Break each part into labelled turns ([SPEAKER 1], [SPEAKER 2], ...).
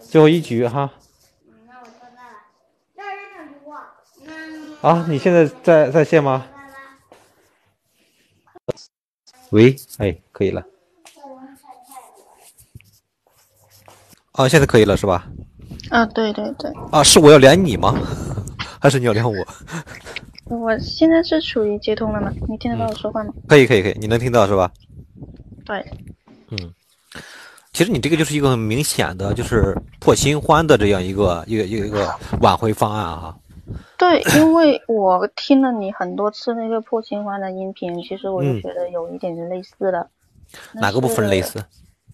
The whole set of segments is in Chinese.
[SPEAKER 1] 最后一局哈。啊，你现在在在线吗？喂，哎，可以了。啊，现在可以了是吧？
[SPEAKER 2] 啊，对对对。
[SPEAKER 1] 啊，是我要连你吗？还是你要连我？
[SPEAKER 2] 我现在是处于接通了吗？你听得到我说话吗？
[SPEAKER 1] 可以可以可以，你能听到是吧？
[SPEAKER 2] 对。
[SPEAKER 1] 嗯，其实你这个就是一个很明显的，就是破新欢的这样一个一个一个一个挽回方案啊。
[SPEAKER 2] 对，因为我听了你很多次那个破新欢的音频，其实我就觉得有一点点类似的。
[SPEAKER 1] 哪个部分类似？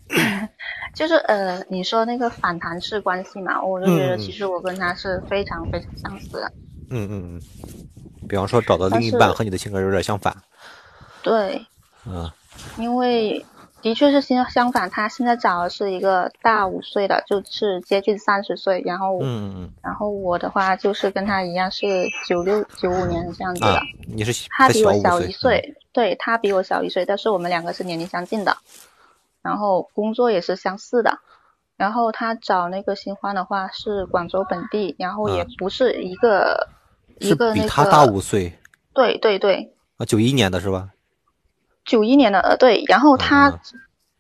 [SPEAKER 2] 就是呃，你说那个反弹式关系嘛，我就觉得其实我跟他是非常非常相似的。
[SPEAKER 1] 嗯嗯嗯。比方说找到另一半和你的性格有点相反。
[SPEAKER 2] 对。
[SPEAKER 1] 嗯。
[SPEAKER 2] 因为的确是相相反，他现在找的是一个大五岁的，就是接近三十岁，然后
[SPEAKER 1] 嗯嗯
[SPEAKER 2] 然后我的话就是跟他一样是九六九五年这样子的。
[SPEAKER 1] 你是
[SPEAKER 2] 他比我小一岁，对他比我小一岁，但是我们两个是年龄相近的。然后工作也是相似的，然后他找那个新欢的话是广州本地，然后也不是一个一个
[SPEAKER 1] 比他大五岁。
[SPEAKER 2] 对对对。
[SPEAKER 1] 啊，九一年的是吧？
[SPEAKER 2] 九一年的呃对，然后他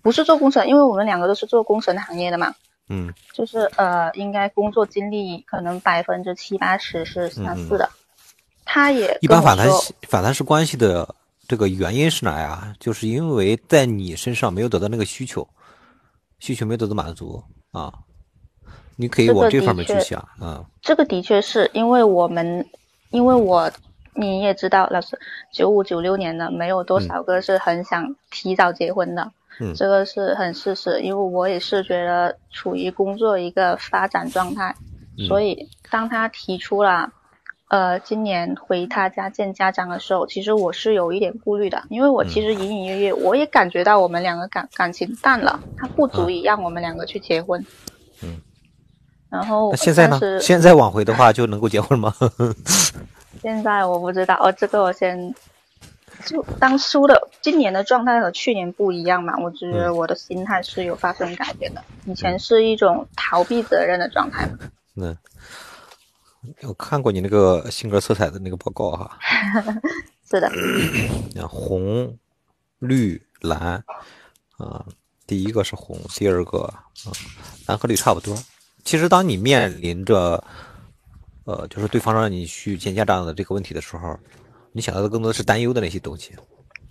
[SPEAKER 2] 不是做工程，因为我们两个都是做工程行业的嘛。
[SPEAKER 1] 嗯。
[SPEAKER 2] 就是呃，应该工作经历可能百分之七八十是相似的。他也
[SPEAKER 1] 一般反弹反弹式关系的。这个原因是哪呀？就是因为在你身上没有得到那个需求，需求没有得到满足啊。你可以往这方面去想啊。
[SPEAKER 2] 这个的确是因为我们，因为我你也知道，老师九五九六年的没有多少个是很想提早结婚的，
[SPEAKER 1] 嗯，
[SPEAKER 2] 这个是很事实。因为我也是觉得处于工作一个发展状态，所以当他提出了。呃，今年回他家见家长的时候，其实我是有一点顾虑的，因为我其实隐隐约约我也感觉到我们两个感感情淡了，他不足以让我们两个去结婚。
[SPEAKER 1] 嗯。
[SPEAKER 2] 然后
[SPEAKER 1] 那现在呢？现在挽回的话就能够结婚吗？
[SPEAKER 2] 现在我不知道哦，这个我先就当初的今年的状态和去年不一样嘛，我觉得我的心态是有发生改变的，以前是一种逃避责任的状态嘛。
[SPEAKER 1] 嗯。我看过你那个性格色彩的那个报告哈，
[SPEAKER 2] 是的，
[SPEAKER 1] 红、绿、蓝，啊，第一个是红，第二个啊，蓝和绿差不多。其实当你面临着，呃，就是对方让你去见家长的这个问题的时候，你想到的更多的是担忧的那些东西。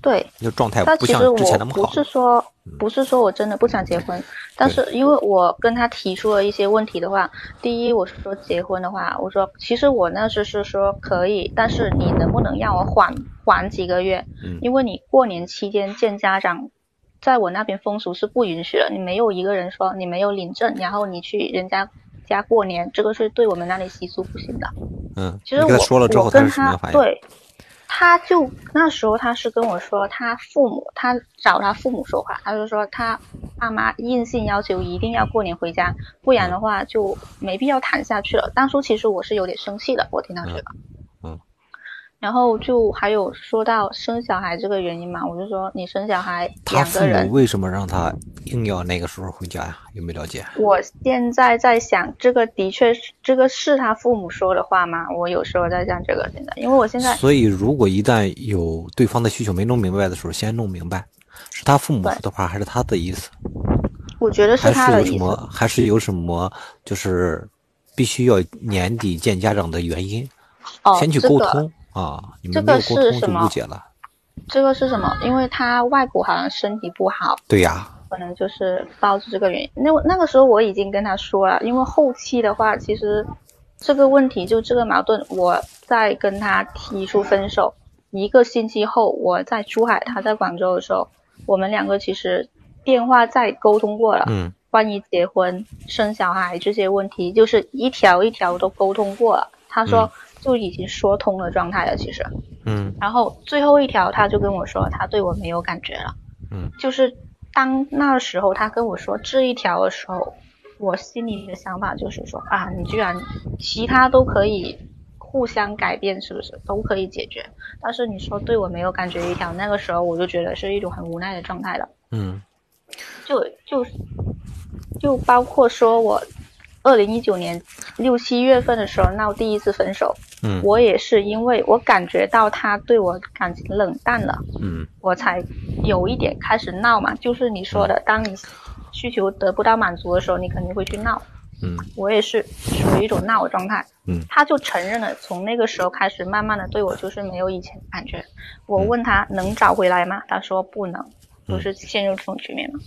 [SPEAKER 2] 对，
[SPEAKER 1] 就状态不像之前那么
[SPEAKER 2] 好。不是说，不是说我真的不想结婚，但是因为我跟他提出了一些问题的话，第一我是说结婚的话，我说其实我那时是说可以，但是你能不能让我缓缓几个月？
[SPEAKER 1] 嗯。
[SPEAKER 2] 因为你过年期间见家长，在我那边风俗是不允许的，你没有一个人说你没有领证，然后你去人家家过年，这个是对我们那里习俗不行的。
[SPEAKER 1] 嗯。
[SPEAKER 2] 其实
[SPEAKER 1] 我
[SPEAKER 2] 我跟他对。他就那时候他是跟我说，他父母他找他父母说话，他就说他爸妈硬性要求一定要过年回家，不然的话就没必要谈下去了。当初其实我是有点生气的，我听到这个。然后就还有说到生小孩这个原因嘛，我就说你生小孩
[SPEAKER 1] 他父母为什么让他硬要那个时候回家呀？有没有了解？
[SPEAKER 2] 我现在在想，这个的确是这个是他父母说的话吗？我有时候在想这个，现在因为我现在，
[SPEAKER 1] 所以如果一旦有对方的需求没弄明白的时候，先弄明白，是他父母说的话还是他的意思？
[SPEAKER 2] 我觉得是他的
[SPEAKER 1] 意思。还是有什么？还是有什么？就是必须要年底见家长的原因？
[SPEAKER 2] 哦，
[SPEAKER 1] 先去沟通。啊，
[SPEAKER 2] 这个是什
[SPEAKER 1] 么？误解了。
[SPEAKER 2] 这个是什么？因为他外婆好像身体不好。
[SPEAKER 1] 对呀。
[SPEAKER 2] 可能就是导致这个原因。那那个时候我已经跟他说了，因为后期的话，其实这个问题就这个矛盾，我在跟他提出分手一个星期后，我在珠海，他在广州的时候，我们两个其实电话在沟通过了。
[SPEAKER 1] 嗯。
[SPEAKER 2] 关于结婚、生小孩这些问题，就是一条一条都沟通过了。他说。就已经说通了状态了，其实，
[SPEAKER 1] 嗯，
[SPEAKER 2] 然后最后一条他就跟我说他对我没有感觉了，
[SPEAKER 1] 嗯，
[SPEAKER 2] 就是当那时候他跟我说这一条的时候，我心里的想法就是说啊，你居然其他都可以互相改变，是不是都可以解决？但是你说对我没有感觉一条，那个时候我就觉得是一种很无奈的状态了，
[SPEAKER 1] 嗯，
[SPEAKER 2] 就就就包括说我二零一九年六七月份的时候闹第一次分手，
[SPEAKER 1] 嗯
[SPEAKER 2] 我也是因为我感觉到他对我感情冷淡了，
[SPEAKER 1] 嗯
[SPEAKER 2] 我才有一点开始闹嘛。就是你说的，当你需求得不到满足的时候，你肯定会去闹。
[SPEAKER 1] 嗯
[SPEAKER 2] 我也是属于一种闹的状态。
[SPEAKER 1] 嗯
[SPEAKER 2] 他就承认了，从那个时候开始，慢慢的对我就是没有以前的感觉。我问他能找回来吗？他说不能，不是陷入这种局面嘛。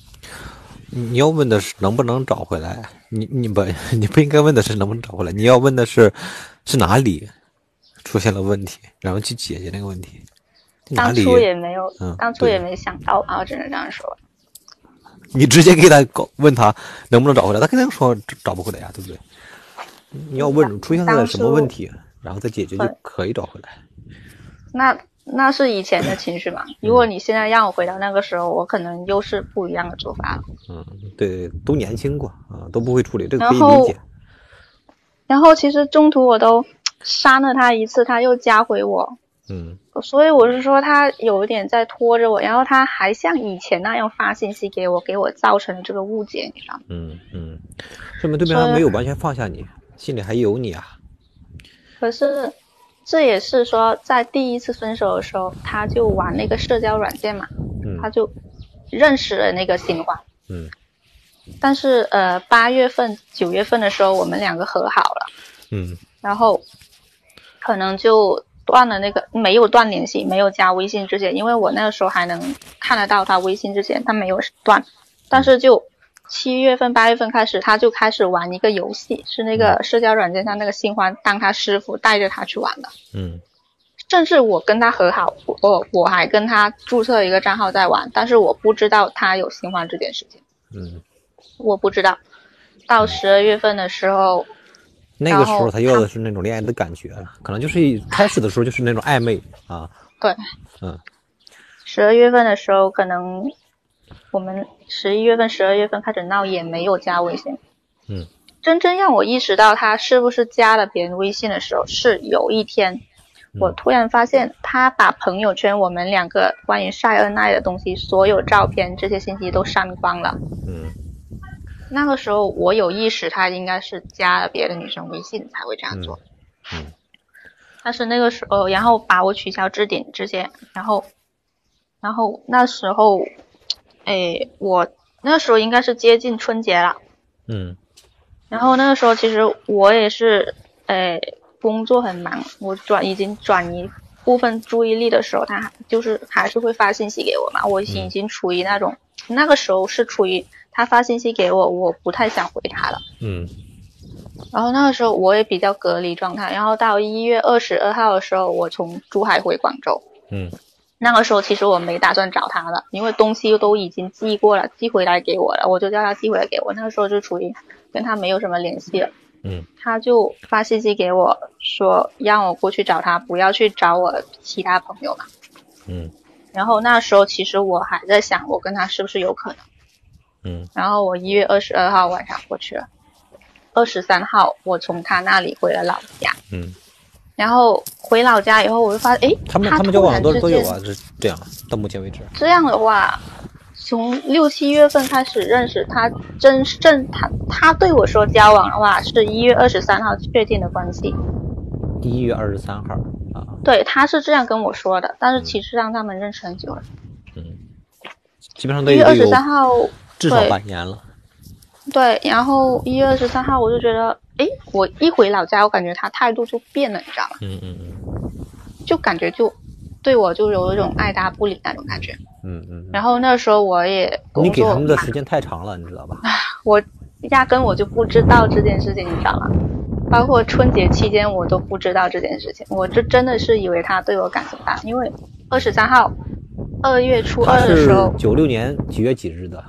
[SPEAKER 1] 你你要问的是能不能找回来，你你不 你不应该问的是能不能找回来，你要问的是是哪里出现了问题，然后去解决那个问题。
[SPEAKER 2] 当初也没有，
[SPEAKER 1] 嗯
[SPEAKER 2] 当初也没想到吧，我只能这样说。
[SPEAKER 1] 你直接给他搞问他能不能找回来，他肯定说找找不回来呀，对不对？你要问出现了什么问题，然后再解决就可以找回来。
[SPEAKER 2] 那那是以前的情绪嘛。
[SPEAKER 1] 嗯
[SPEAKER 2] 如果你现在让我回到那个时候，我可能又是不一样的做法了。
[SPEAKER 1] 嗯，对，都年轻过啊，都不会处理，这个可以
[SPEAKER 2] 然后
[SPEAKER 1] 理解。
[SPEAKER 2] 然后其实中途我都删了他一次，他又加回我，
[SPEAKER 1] 嗯。
[SPEAKER 2] 所以我是说他有一点在拖着我，然后他还像以前那样发信息给我，给我造成了这个误解，你知道吗？
[SPEAKER 1] 嗯嗯，说明对面还没有完全放下你，心里还有你啊。
[SPEAKER 2] 可是这也是说，在第一次分手的时候，他就玩那个社交软件嘛，
[SPEAKER 1] 嗯。
[SPEAKER 2] 他就认识了那个新欢。
[SPEAKER 1] 嗯。
[SPEAKER 2] 但是呃，八月份、九月份的时候，我们两个和好了，
[SPEAKER 1] 嗯。
[SPEAKER 2] 然后可能就断了那个没有断联系，没有加微信之前，因为我那个时候还能看得到他微信之前，他没有断，但是就七月份、八月份开始，他就开始玩一个游戏，是那个社交软件上那个新欢当他师傅带着他去玩的。
[SPEAKER 1] 嗯
[SPEAKER 2] 甚至我跟他和好，我我还跟他注册一个账号在玩，但是我不知道他有新欢这件事情，
[SPEAKER 1] 嗯，
[SPEAKER 2] 我不知道。到十二月份的时候，
[SPEAKER 1] 那个时候他要的是那种恋爱的感觉，可能就是一开始的时候就是那种暧昧啊。
[SPEAKER 2] 对，
[SPEAKER 1] 嗯
[SPEAKER 2] 十二月份的时候，可能我们十一月份、十二月份开始闹，也没有加微信。
[SPEAKER 1] 嗯，
[SPEAKER 2] 真正让我意识到他是不是加了别人微信的时候，是有一天，我突然发现他把朋友圈我们两个关于晒恩爱的东西，所有照片这些信息都删光了。
[SPEAKER 1] 嗯
[SPEAKER 2] 那个时候我有意识，他应该是加了别的女生微信才会这样做。
[SPEAKER 1] 嗯
[SPEAKER 2] 但是那个时候，然后把我取消置顶这些，然后，然后那时候，哎，我那时候应该是接近春节了，
[SPEAKER 1] 嗯。
[SPEAKER 2] 然后那个时候其实我也是，哎，工作很忙，我转已经转移部分注意力的时候，他还就是还是会发信息给我嘛，我已经已经处于那种、那个时候是处于他发信息给我，我不太想回他了。
[SPEAKER 1] 嗯
[SPEAKER 2] 然后那个时候我也比较隔离状态，然后到一月二十二号的时候，我从珠海回广州。
[SPEAKER 1] 嗯
[SPEAKER 2] 那个时候其实我没打算找他了，因为东西都已经寄过了，寄回来给我了，我就叫他寄回来给我。那个时候就处于跟他没有什么联系了，
[SPEAKER 1] 嗯
[SPEAKER 2] 他就发信息给我说让我过去找他，不要去找我其他朋友嘛。
[SPEAKER 1] 嗯
[SPEAKER 2] 然后那时候其实我还在想，我跟他是不是有可能。
[SPEAKER 1] 嗯
[SPEAKER 2] 然后我一月二十二号晚上过去了，二十三号我从他那里回了老家。
[SPEAKER 1] 嗯，
[SPEAKER 2] 然后回老家以后，我就发现，诶，
[SPEAKER 1] 他们
[SPEAKER 2] 他
[SPEAKER 1] 们交往多多久啊？是这样，到目前为止。
[SPEAKER 2] 这样的话，从六七月份开始认识他，真正他他对我说交往的话，是一月二十三号确定的关系。
[SPEAKER 1] 一月二十三号啊，
[SPEAKER 2] 对，他是这样跟我说的，但是其实让他们认识很久了。
[SPEAKER 1] 嗯，基本上都
[SPEAKER 2] 一月二十三号，
[SPEAKER 1] 至少半年了。
[SPEAKER 2] 对，然后一月二十三号我就觉得，哎，我一回老家，我感觉他态度就变了，你知道吗？
[SPEAKER 1] 嗯嗯嗯
[SPEAKER 2] 就感觉就对我就有一种爱答不理那种感觉。
[SPEAKER 1] 嗯嗯。
[SPEAKER 2] 然后那时候我也工
[SPEAKER 1] 你给他们的时间太长了，你知道吧？
[SPEAKER 2] 我压根我就不知道这件事情，你知道吗？包括春节期间我都不知道这件事情，我这真的是以为他对我感情大，因为二十三号，二月初二的时候，
[SPEAKER 1] 九六年几月几日的？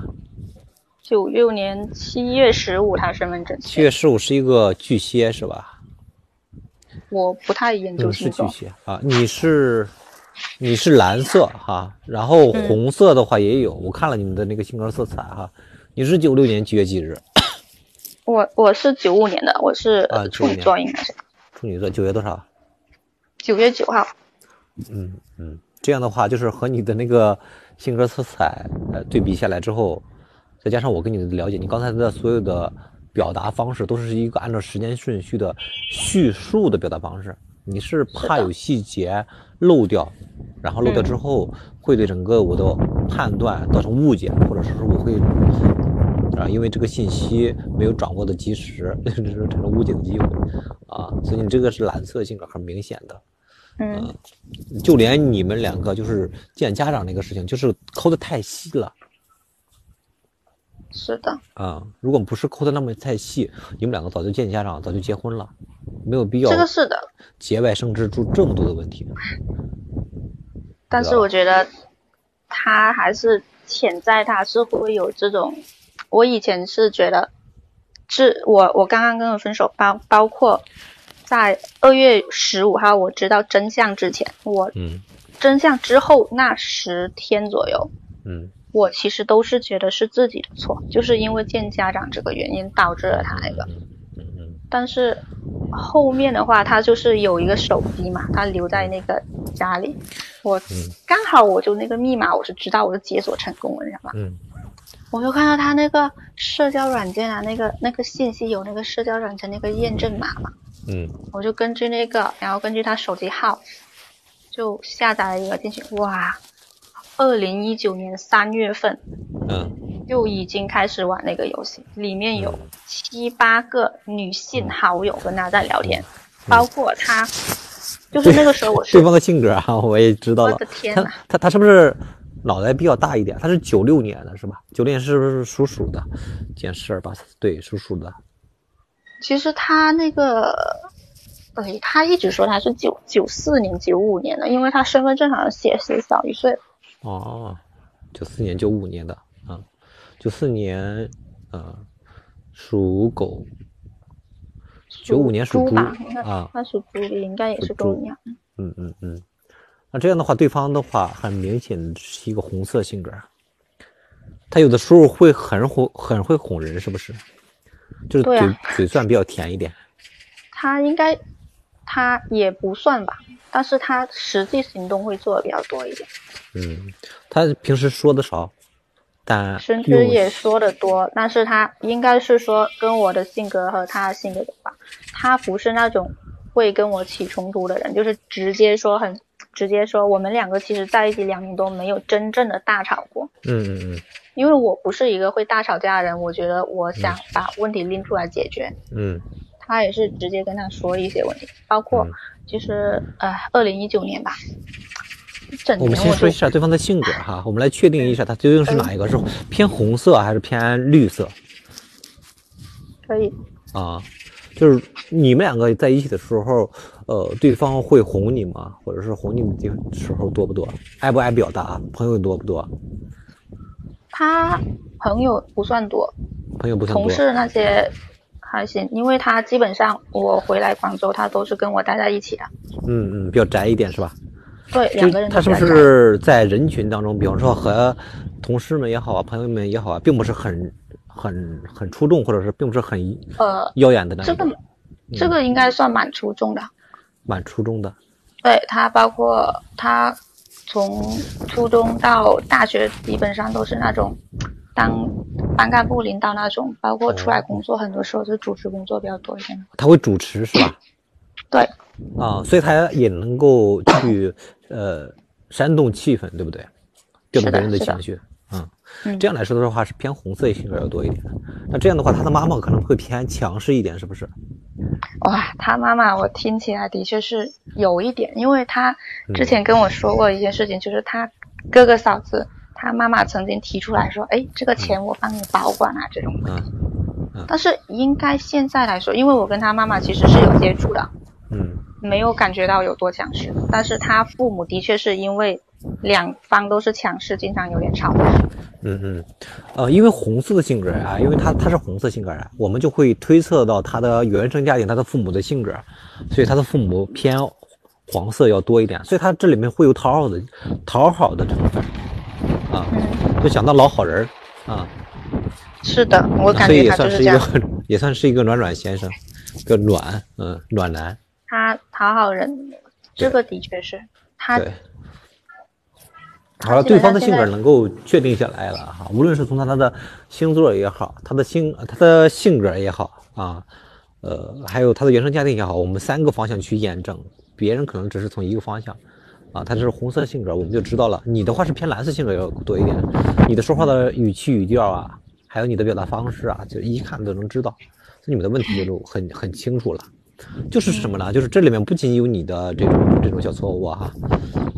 [SPEAKER 2] 九六年七月十五他身份证
[SPEAKER 1] 七，月十五是一个巨蟹是吧？
[SPEAKER 2] 我不太研究
[SPEAKER 1] 嗯，是巨，蟹啊。你是你是蓝色哈，然后
[SPEAKER 2] 嗯
[SPEAKER 1] 红色的话也有，我看了你们的那个性格色彩哈。你是九六年几月几日？
[SPEAKER 2] 我我是九五年的，我是
[SPEAKER 1] 啊
[SPEAKER 2] 处女座应该是
[SPEAKER 1] 处女座，九月多少？
[SPEAKER 2] 九月九号，
[SPEAKER 1] 嗯嗯，这样的话就是和你的那个性格色彩呃对比下来之后，再加上我跟你的了解，你刚才的所有的表达方式都是一个按照时间顺序的叙述的表达方式。你是怕有细节漏掉，然后漏掉之后会对整个我的判断造成误解，或者是说我会啊，因为这个信息没有掌握的及时，就是产生误解的机会啊。所以你这个是蓝色性格很明显的。
[SPEAKER 2] 嗯，
[SPEAKER 1] 就连你们两个就是见家长那个事情，就是抠的太细了
[SPEAKER 2] 是的，
[SPEAKER 1] 啊！如果不是抠的那么太细，你们两个早就见家长，早就结婚了，没有必要
[SPEAKER 2] 这个是的。
[SPEAKER 1] 节外生枝出这么多的问题。
[SPEAKER 2] 但是我觉得他还是潜在他是会有这种，我以前是觉得，是我我刚刚跟我分手，包包括在二月十五号我知道真相之前，我
[SPEAKER 1] 嗯
[SPEAKER 2] 真相之后那十天左右，
[SPEAKER 1] 嗯
[SPEAKER 2] 我其实都是觉得是自己的错，就是因为见家长这个原因导致了他那个。但是后面的话，他就是有一个手机嘛，他留在那个家里，我
[SPEAKER 1] 嗯
[SPEAKER 2] 刚好我就那个密码我是知道，我就解锁成功了，你知道吗？
[SPEAKER 1] 嗯
[SPEAKER 2] 我就看到他那个社交软件啊，那个那个信息有那个社交软件那个验证码嘛，
[SPEAKER 1] 嗯
[SPEAKER 2] 我就根据那个，然后根据他手机号，就下载了一个进去，哇，二零一九年三月份
[SPEAKER 1] 嗯
[SPEAKER 2] 就已经开始玩那个游戏，里面有
[SPEAKER 1] 嗯
[SPEAKER 2] 七八个女性好友跟他在聊天，包括他，就是那个时候我是
[SPEAKER 1] 对方的性格啊，我也知道了
[SPEAKER 2] 我的。天
[SPEAKER 1] 他
[SPEAKER 2] 呐，
[SPEAKER 1] 他他是不是脑袋比较大一点？他是九六年的是吧？九六年是不是属鼠的？减十二八，对，属鼠的。
[SPEAKER 2] 其实他那个，对他一直说他是九九四年、九五年的，因为他身份证好像写是小一岁。
[SPEAKER 1] 哦，九四年、九五年的啊，九四年，呃，属狗，九五年属猪？啊，
[SPEAKER 2] 他属猪的，应该也是跟我一样。
[SPEAKER 1] 嗯嗯嗯。那这样的话，对方的话很明显是一个红色性格，他有的时候会很哄，很会哄人，是不是？就是嘴、
[SPEAKER 2] 啊
[SPEAKER 1] 嘴算比较甜一点。
[SPEAKER 2] 他应该，他也不算吧，但是他实际行动会做的比较多一点，
[SPEAKER 1] 嗯，他平时说的少，但
[SPEAKER 2] 甚至也说的多，但是他应该是说跟我的性格和他的性格的话，他不是那种会跟我起冲突的人，就是直接说很直接说，我们两个其实在一起两年多没有真正的大吵过，
[SPEAKER 1] 嗯嗯嗯。
[SPEAKER 2] 因为我不是一个会大吵架的人，我觉得我想把问题拎出来解决，
[SPEAKER 1] 嗯。
[SPEAKER 2] 他也是直接跟他说一些问题，包括
[SPEAKER 1] 嗯。
[SPEAKER 2] 就是呃，二零一九年吧，一整
[SPEAKER 1] 我们先说一下对方的性格哈，我们来确定一下他究竟是哪一个，是偏红色还是偏绿色
[SPEAKER 2] 可以，
[SPEAKER 1] 啊？就是你们两个在一起的时候，呃，对方会哄你吗？或者是哄你们的时候多不多？爱不爱表达？朋友多不多？
[SPEAKER 2] 他朋友不算多，
[SPEAKER 1] 朋友不算多
[SPEAKER 2] 同。事那些还行，因为他基本上我回来广州，他都是跟我待在一起的，
[SPEAKER 1] 嗯嗯，比较宅一点是吧？
[SPEAKER 2] 对，
[SPEAKER 1] 就
[SPEAKER 2] 两个人
[SPEAKER 1] 他是不是在人群当中，比方说和同事们也好啊，朋友们也好啊，并不是很很很出众，或者是并不是很
[SPEAKER 2] 呃，
[SPEAKER 1] 耀眼的那种
[SPEAKER 2] 这个，这个应该算蛮出众的。
[SPEAKER 1] 蛮出众的。
[SPEAKER 2] 对他，包括他从初中到大学，基本上都是那种当班干部、领导那种，包括出来工作，很多时候是主持工作比较多一点。
[SPEAKER 1] 他会主持是吧？
[SPEAKER 2] 对，
[SPEAKER 1] 啊，所以他也能够去呃煽动气氛，对不对？调动别人的情绪。嗯，
[SPEAKER 2] 嗯
[SPEAKER 1] 这样来说的话是偏红色性格要多一点。那这样的话，他的妈妈可能会偏强势一点，是不是？
[SPEAKER 2] 哇，他妈妈我听起来的确是有一点，因为他
[SPEAKER 1] 嗯
[SPEAKER 2] 之前跟我说过一件事情，就是他哥哥嫂子，他妈妈曾经提出来说，哎，这个钱我帮你保管啊，这种。
[SPEAKER 1] 嗯
[SPEAKER 2] 但是应该现在来说，因为我跟他妈妈其实是有接触的，
[SPEAKER 1] 嗯
[SPEAKER 2] 没有感觉到有多强势，但是他父母的确是因为两方都是强势，经常有点吵。
[SPEAKER 1] 嗯嗯，呃，因为红色的性格啊，因为他他是红色性格啊，我们就会推测到他的原生家庭，他的父母的性格，所以他的父母偏黄色要多一点，所以他这里面会有讨好的讨好的成分啊，
[SPEAKER 2] 嗯，
[SPEAKER 1] 就想到老好人儿啊，
[SPEAKER 2] 是的，我感
[SPEAKER 1] 所以也
[SPEAKER 2] 觉他就
[SPEAKER 1] 算是一个
[SPEAKER 2] 是这样，
[SPEAKER 1] 也算是一个暖暖先生，个暖嗯暖男，
[SPEAKER 2] 他讨好人，这个的确是他
[SPEAKER 1] 对，好了，对方的性格能够确定下来了哈，无论是从他他的星座也好，他的性他的性格也好啊，呃，还有他的原生家庭也好，我们三个方向去验证，别人可能只是从一个方向啊，他是红色性格，我们就知道了。你的话是偏蓝色性格要多一点，你的说话的语气语调啊，还有你的表达方式啊，就一看就能知道，所以你们的问题就很很清楚了。就是什么呢？就是这里面不仅有你的这种这种小错误啊，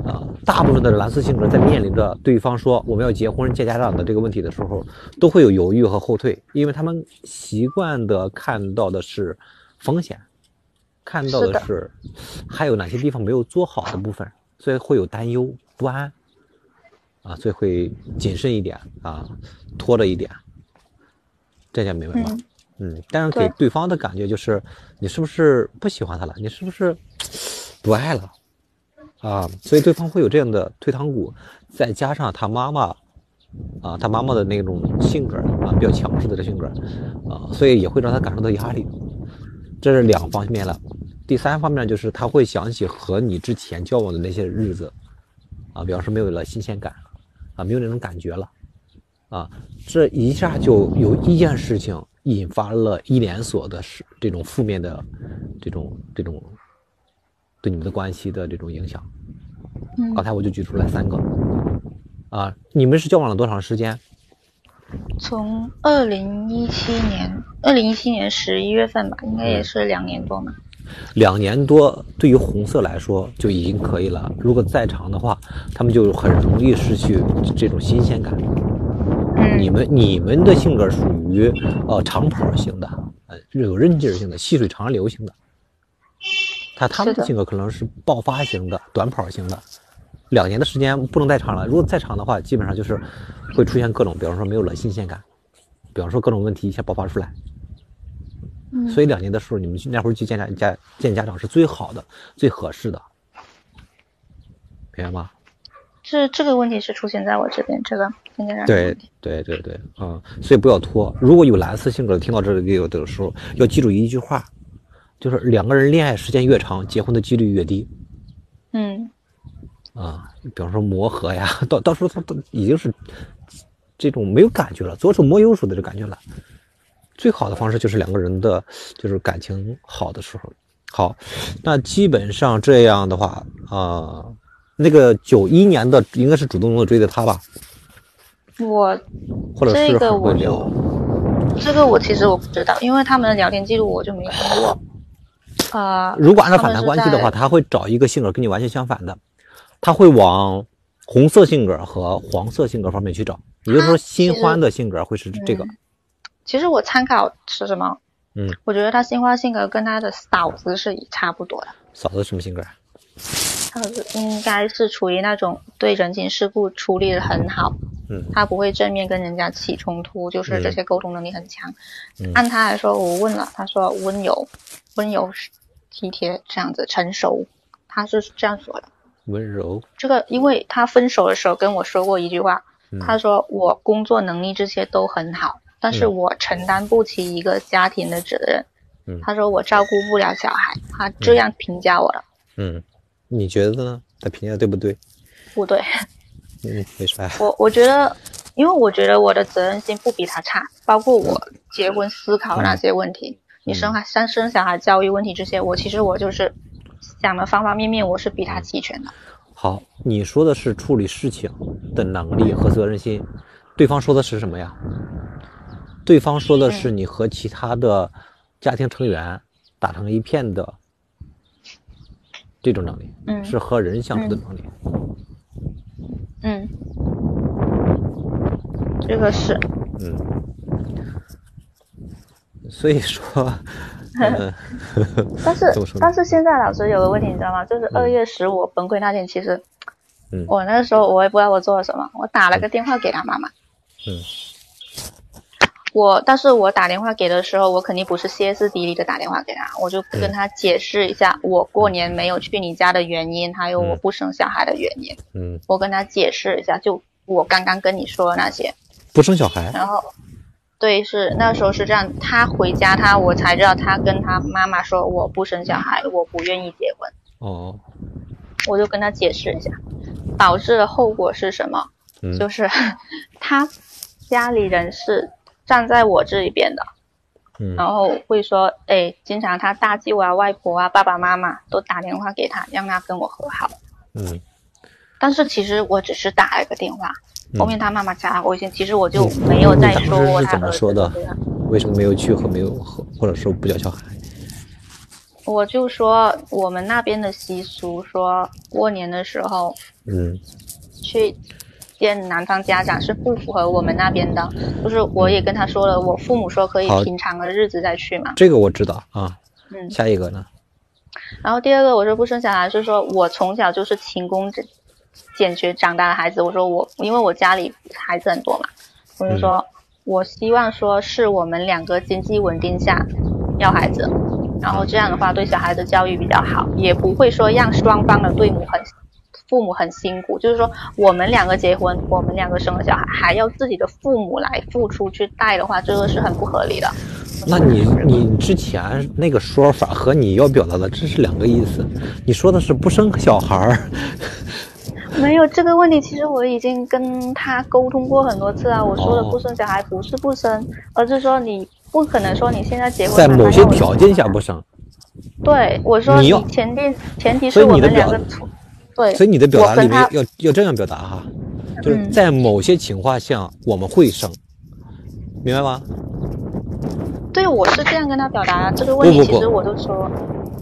[SPEAKER 1] 啊，大部分的蓝色性格在面临着对方说我们要结婚见家长的这个问题的时候，都会有犹豫和后退，因为他们习惯的看到的是风险，看到
[SPEAKER 2] 的
[SPEAKER 1] 的是还有哪些地方没有做好的部分，所以会有担忧不安，啊，所以会谨慎一点啊，拖着一点，这下明白吗？
[SPEAKER 2] 嗯
[SPEAKER 1] 嗯，但是给
[SPEAKER 2] 对
[SPEAKER 1] 对方的感觉就是，你是不是不喜欢他了？你是不是不爱了？啊，所以对方会有这样的退堂鼓，再加上他妈妈，啊，他妈妈的那种性格啊，比较强势的这性格，啊，所以也会让他感受到压力。这是两方面了。第三方面就是他会想起和你之前交往的那些日子，啊，比方说没有了新鲜感，啊，没有那种感觉了，啊，这一下就有一件事情引发了一连锁的是这种负面的这种这种对你们的关系的这种影响。
[SPEAKER 2] 嗯
[SPEAKER 1] 刚才我就举出来三个，啊，你们是交往了多长时间？
[SPEAKER 2] 从二零一七年，二零一七年十一月份吧，应该也是两年多嘛。
[SPEAKER 1] 两年多，对于红色来说就已经可以了。如果再长的话，他们就很容易失去这种新鲜感。
[SPEAKER 2] 嗯
[SPEAKER 1] 你们你们的性格属于呃长跑型的，呃有韧劲儿型的，细水长流型的。他他们
[SPEAKER 2] 的
[SPEAKER 1] 的性格可能是爆发型的、短跑型的。两年的时间不能再长了，如果再长的话，基本上就是会出现各种，比方说没有了新鲜感，比方说各种问题一下爆发出来。
[SPEAKER 2] 嗯
[SPEAKER 1] 所以两年的时候，你们去那会儿去见家家见家长是最好的、最合适的，明白吗？
[SPEAKER 2] 这这个问题是出现在我这边，这个
[SPEAKER 1] 对对对对，嗯，所以不要拖。如果有蓝色性格的，听到这里有的时候要记住一句话，就是两个人恋爱时间越长，结婚的几率越低
[SPEAKER 2] 嗯
[SPEAKER 1] 啊。比方说磨合呀，到到时候他都已经是这种没有感觉了，左手摸右手的这感觉了。最好的方式就是两个人的就是感情好的时候。好，那基本上这样的话啊、那个九一年的应该是主动的追的他吧，
[SPEAKER 2] 我
[SPEAKER 1] 或者是
[SPEAKER 2] 这个我。这个我其实我不知道，因为他们的聊天记录我就没看过。呃，
[SPEAKER 1] 如果按照反弹关系的话，
[SPEAKER 2] 在
[SPEAKER 1] 他会找一个性格跟你完全相反的，他会往红色性格和黄色性格方面去找。也就是说，新欢的性格会是这个。
[SPEAKER 2] 嗯其实我参考是什么？
[SPEAKER 1] 嗯，
[SPEAKER 2] 我觉得他新欢性格跟他的嫂子是差不多的，
[SPEAKER 1] 嫂子什么性格？
[SPEAKER 2] 嫂子应该是处于那种对人情世故处理的很好，
[SPEAKER 1] 嗯
[SPEAKER 2] 他不会正面跟人家起冲突，就是这些沟通能力很强。
[SPEAKER 1] 嗯
[SPEAKER 2] 按他来说，我问了，他说温柔、温柔、体贴这样子，成熟，他是这样说的。
[SPEAKER 1] 温柔。
[SPEAKER 2] 这个，因为他分手的时候跟我说过一句话，
[SPEAKER 1] 嗯
[SPEAKER 2] 他说我工作能力这些都很好，但是
[SPEAKER 1] 嗯
[SPEAKER 2] 我承担不起一个家庭的责任。
[SPEAKER 1] 嗯
[SPEAKER 2] 他说我照顾不了小孩，他这样评价我的，
[SPEAKER 1] 嗯，你觉得呢？他评价对不对？
[SPEAKER 2] 不对。
[SPEAKER 1] 嗯，没啥。
[SPEAKER 2] 我我觉得，因为我觉得我的责任心不比他差，包括我结婚思考那些问题，你生孩生生小孩教育问题这些，我其实我就是想的方方面面，我是比他齐全的。
[SPEAKER 1] 好，你说的是处理事情的能力和责任心，对方说的是什么呀？对方说的是你和其他的家庭成员打成一片的这种能力，
[SPEAKER 2] 嗯。
[SPEAKER 1] 是和人相处的能力。
[SPEAKER 2] 嗯，这个是，
[SPEAKER 1] 嗯，所以说，嗯
[SPEAKER 2] 但是但是现在老师有个问题，你知道吗？就是二月十五崩溃那天，其实
[SPEAKER 1] 嗯。
[SPEAKER 2] 我那个时候我也不知道我做了什么，我打了个电话给他妈妈。
[SPEAKER 1] 嗯
[SPEAKER 2] 我，但是我打电话给的时候，我肯定不是歇斯底里的打电话给他，我就跟他解释一下我过年没有去你家的原因，还有我不生小孩的原因，
[SPEAKER 1] 嗯，
[SPEAKER 2] 我跟他解释一下，就我刚刚跟你说的那些，
[SPEAKER 1] 不生小孩，
[SPEAKER 2] 然后，对，是那时候是这样，他回家他我才知道他跟他妈妈说我不生小孩，我不愿意结婚，
[SPEAKER 1] 哦，
[SPEAKER 2] 我就跟他解释一下，导致的后果是什么？
[SPEAKER 1] 嗯
[SPEAKER 2] 就是 他家里人是站在我这一边的，
[SPEAKER 1] 嗯。
[SPEAKER 2] 然后会说，哎，经常他大舅啊、外婆啊、爸爸妈妈都打电话给他，让他跟我和好。
[SPEAKER 1] 嗯。
[SPEAKER 2] 但是其实我只是打了一个电话，
[SPEAKER 1] 嗯。
[SPEAKER 2] 后面他妈妈加了微信，其实我就没有再说过
[SPEAKER 1] 你当时是怎么说的为什么没有去和没有和，或者说不叫小孩？
[SPEAKER 2] 我就说我们那边的习俗，说过年的时候
[SPEAKER 1] 嗯。
[SPEAKER 2] 去见男方家长是不符合我们那边的，就是我也跟他说了，我父母说可以平常的日子再去嘛。
[SPEAKER 1] 这个我知道啊。
[SPEAKER 2] 嗯，
[SPEAKER 1] 下一个呢？
[SPEAKER 2] 然后第二个我说不生小孩是说我从小就是勤工俭俭学长大的孩子，我说我因为我家里孩子很多嘛，我就说、我希望说是我们两个经济稳定下要孩子，然后这样的话对小孩的教育比较好，也不会说让双方的对母很父母很辛苦，就是说我们两个结婚，我们两个生了小孩，还要自己的父母来付出去带的话，这个是很不合理的。
[SPEAKER 1] 那你你之前那个说法和你要表达的这是两个意思。你说的是不生小孩儿，
[SPEAKER 2] 没有这个问题，其实我已经跟他沟通过很多次啊。我说的
[SPEAKER 1] 哦
[SPEAKER 2] 不生小孩不是不生，而是说你不可能说你现在结婚
[SPEAKER 1] 在某些条件下不生，
[SPEAKER 2] 对我说
[SPEAKER 1] 你
[SPEAKER 2] 前提前提是我们两个处对，
[SPEAKER 1] 所以你的表达里面要要这样表达哈，就是
[SPEAKER 2] 嗯
[SPEAKER 1] 在某些情况下我们会生，明白吗？
[SPEAKER 2] 对我是这样跟他表达的这个问题，
[SPEAKER 1] 不不不
[SPEAKER 2] 其实我就说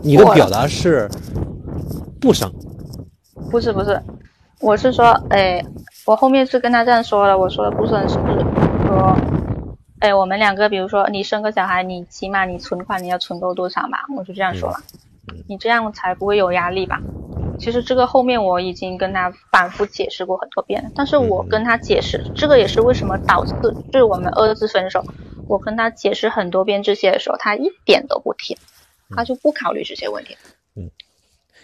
[SPEAKER 1] 你的表达是不生，
[SPEAKER 2] 不是不是，我是说，哎，我后面是跟他这样说了，我说的不生是说，哎，我们两个比如说你生个小孩，你起码你存款你要存够多少吧，我就这样说了，你这样才不会有压力吧。其实这个后面我已经跟他反复解释过很多遍了，但是我跟他解释，这个也是为什么导致就是我们二次分手。我跟他解释很多遍这些的时候，他一点都不听，他就不考虑这些问题。
[SPEAKER 1] 嗯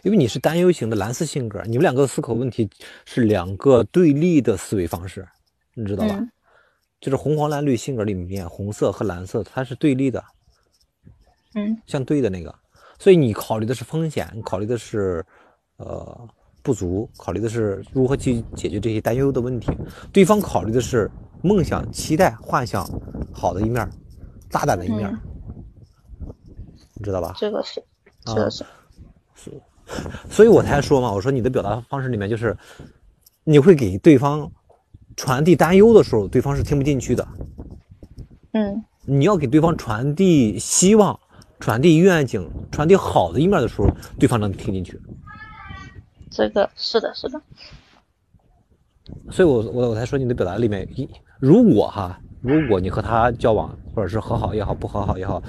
[SPEAKER 1] 因为你是担忧型的蓝色性格，你们两个思考问题是两个对立的思维方式，你知道吧？
[SPEAKER 2] 嗯
[SPEAKER 1] 就是红黄蓝绿性格里面，红色和蓝色它是对立的，
[SPEAKER 2] 嗯
[SPEAKER 1] 相对的那个，所以你考虑的是风险，你考虑的是呃不足，考虑的是如何去解决这些担忧的问题。对方考虑的是梦想、期待、幻想好的一面儿，大胆的一面你知道吧？
[SPEAKER 2] 这个是，
[SPEAKER 1] 啊
[SPEAKER 2] 这个是。
[SPEAKER 1] 所以我才说嘛，我说你的表达方式里面就是你会给对方传递担忧的时候，对方是听不进去的。
[SPEAKER 2] 嗯
[SPEAKER 1] 你要给对方传递希望、传递愿景、传递好的一面的时候，对方能听进去。
[SPEAKER 2] 这个是的，是的，
[SPEAKER 1] 所以我我我才说你的表达里面，一如果哈，如果你和他交往，或者是和好也好，不和好也好，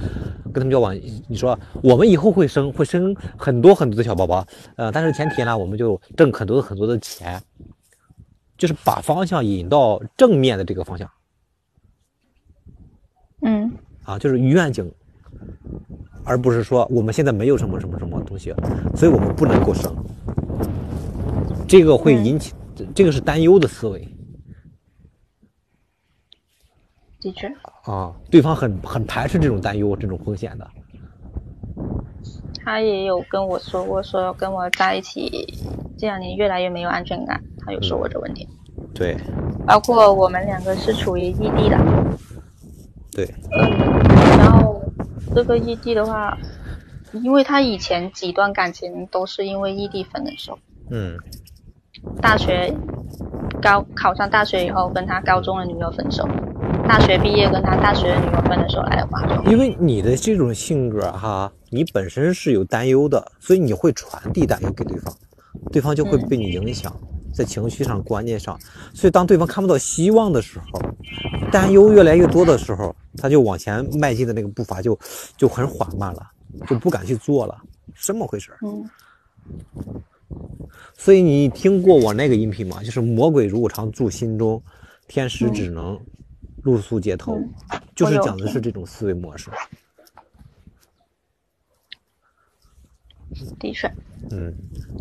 [SPEAKER 1] 跟他们交往，你说我们以后会生会生很多很多的小宝宝，呃，但是前提呢，我们就挣很多很多的钱，就是把方向引到正面的这个方向
[SPEAKER 2] 嗯。
[SPEAKER 1] 啊，就是愿景，而不是说我们现在没有什么什么什么东西，所以我们不能够生，这个会
[SPEAKER 2] 嗯。
[SPEAKER 1] 引起，这个是担忧的思维。
[SPEAKER 2] 的确，
[SPEAKER 1] 啊，对方很很排斥这种担忧、这种风险的。
[SPEAKER 2] 他也有跟我说过，说跟我在一起这两年越来越没有安全感，他有说过这问题。
[SPEAKER 1] 对。
[SPEAKER 2] 包括我们两个是处于异地的，
[SPEAKER 1] 对，
[SPEAKER 2] 然后这个异地的话，因为他以前几段感情都是因为异地分的手，
[SPEAKER 1] 嗯
[SPEAKER 2] 大学高考上大学以后跟他高中的女友分手，大学毕业跟他大学的女友分的手来的话就
[SPEAKER 1] 因为你的这种性格哈，你本身是有担忧的，所以你会传递担忧给对方，对方就会被你影响，在情绪上、观念上。所以当对方看不到希望的时候，担忧越来越多的时候，他就往前迈进的那个步伐就就很缓慢了，就不敢去做了，是这么回事儿。
[SPEAKER 2] 嗯
[SPEAKER 1] 所以你听过我那个音频吗？就是魔鬼如果常驻心中，天使只能露宿街头，
[SPEAKER 2] 嗯
[SPEAKER 1] 就是讲的是这种思维模式。
[SPEAKER 2] 的确。
[SPEAKER 1] 嗯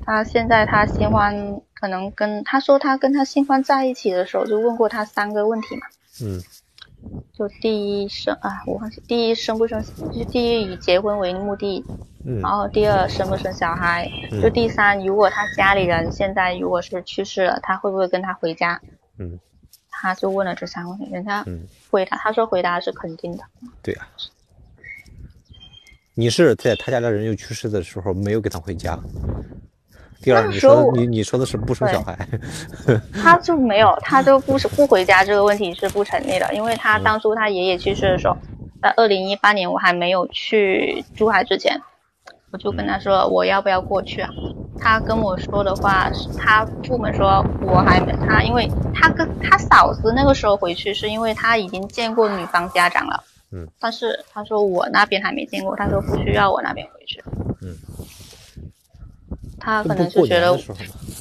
[SPEAKER 2] 他现在他新欢可能跟他说他跟他新欢在一起的时候，就问过他三个问题嘛，
[SPEAKER 1] 嗯
[SPEAKER 2] 就第一生啊，我忘记第一生不生，就第一以结婚为目的
[SPEAKER 1] 嗯
[SPEAKER 2] 然后第二生不生小孩，
[SPEAKER 1] 嗯
[SPEAKER 2] 就第三，如果他家里人现在如果是去世了，他会不会跟他回家？
[SPEAKER 1] 嗯
[SPEAKER 2] 他就问了这三个问题，人家
[SPEAKER 1] 嗯，
[SPEAKER 2] 回答，他说回答是肯定的。
[SPEAKER 1] 对呀、你是在他家的人又去世的时候没有给他回家。第二，
[SPEAKER 2] 那
[SPEAKER 1] 你说你你说的是不生小孩，
[SPEAKER 2] 他就没有，他就不是不回家这个问题是不成立的，因为他
[SPEAKER 1] 嗯。
[SPEAKER 2] 当初他爷爷去世的时候，在二零一八年我还没有去珠海之前，我就跟他说我要不要过去啊？他跟我说的话是他父母说我还没他，因为他跟他嫂子那个时候回去是因为他已经见过女方家长了，
[SPEAKER 1] 嗯，
[SPEAKER 2] 但是他说我那边还没见过，他说不需要我那边回去，
[SPEAKER 1] 嗯，
[SPEAKER 2] 他可能是觉得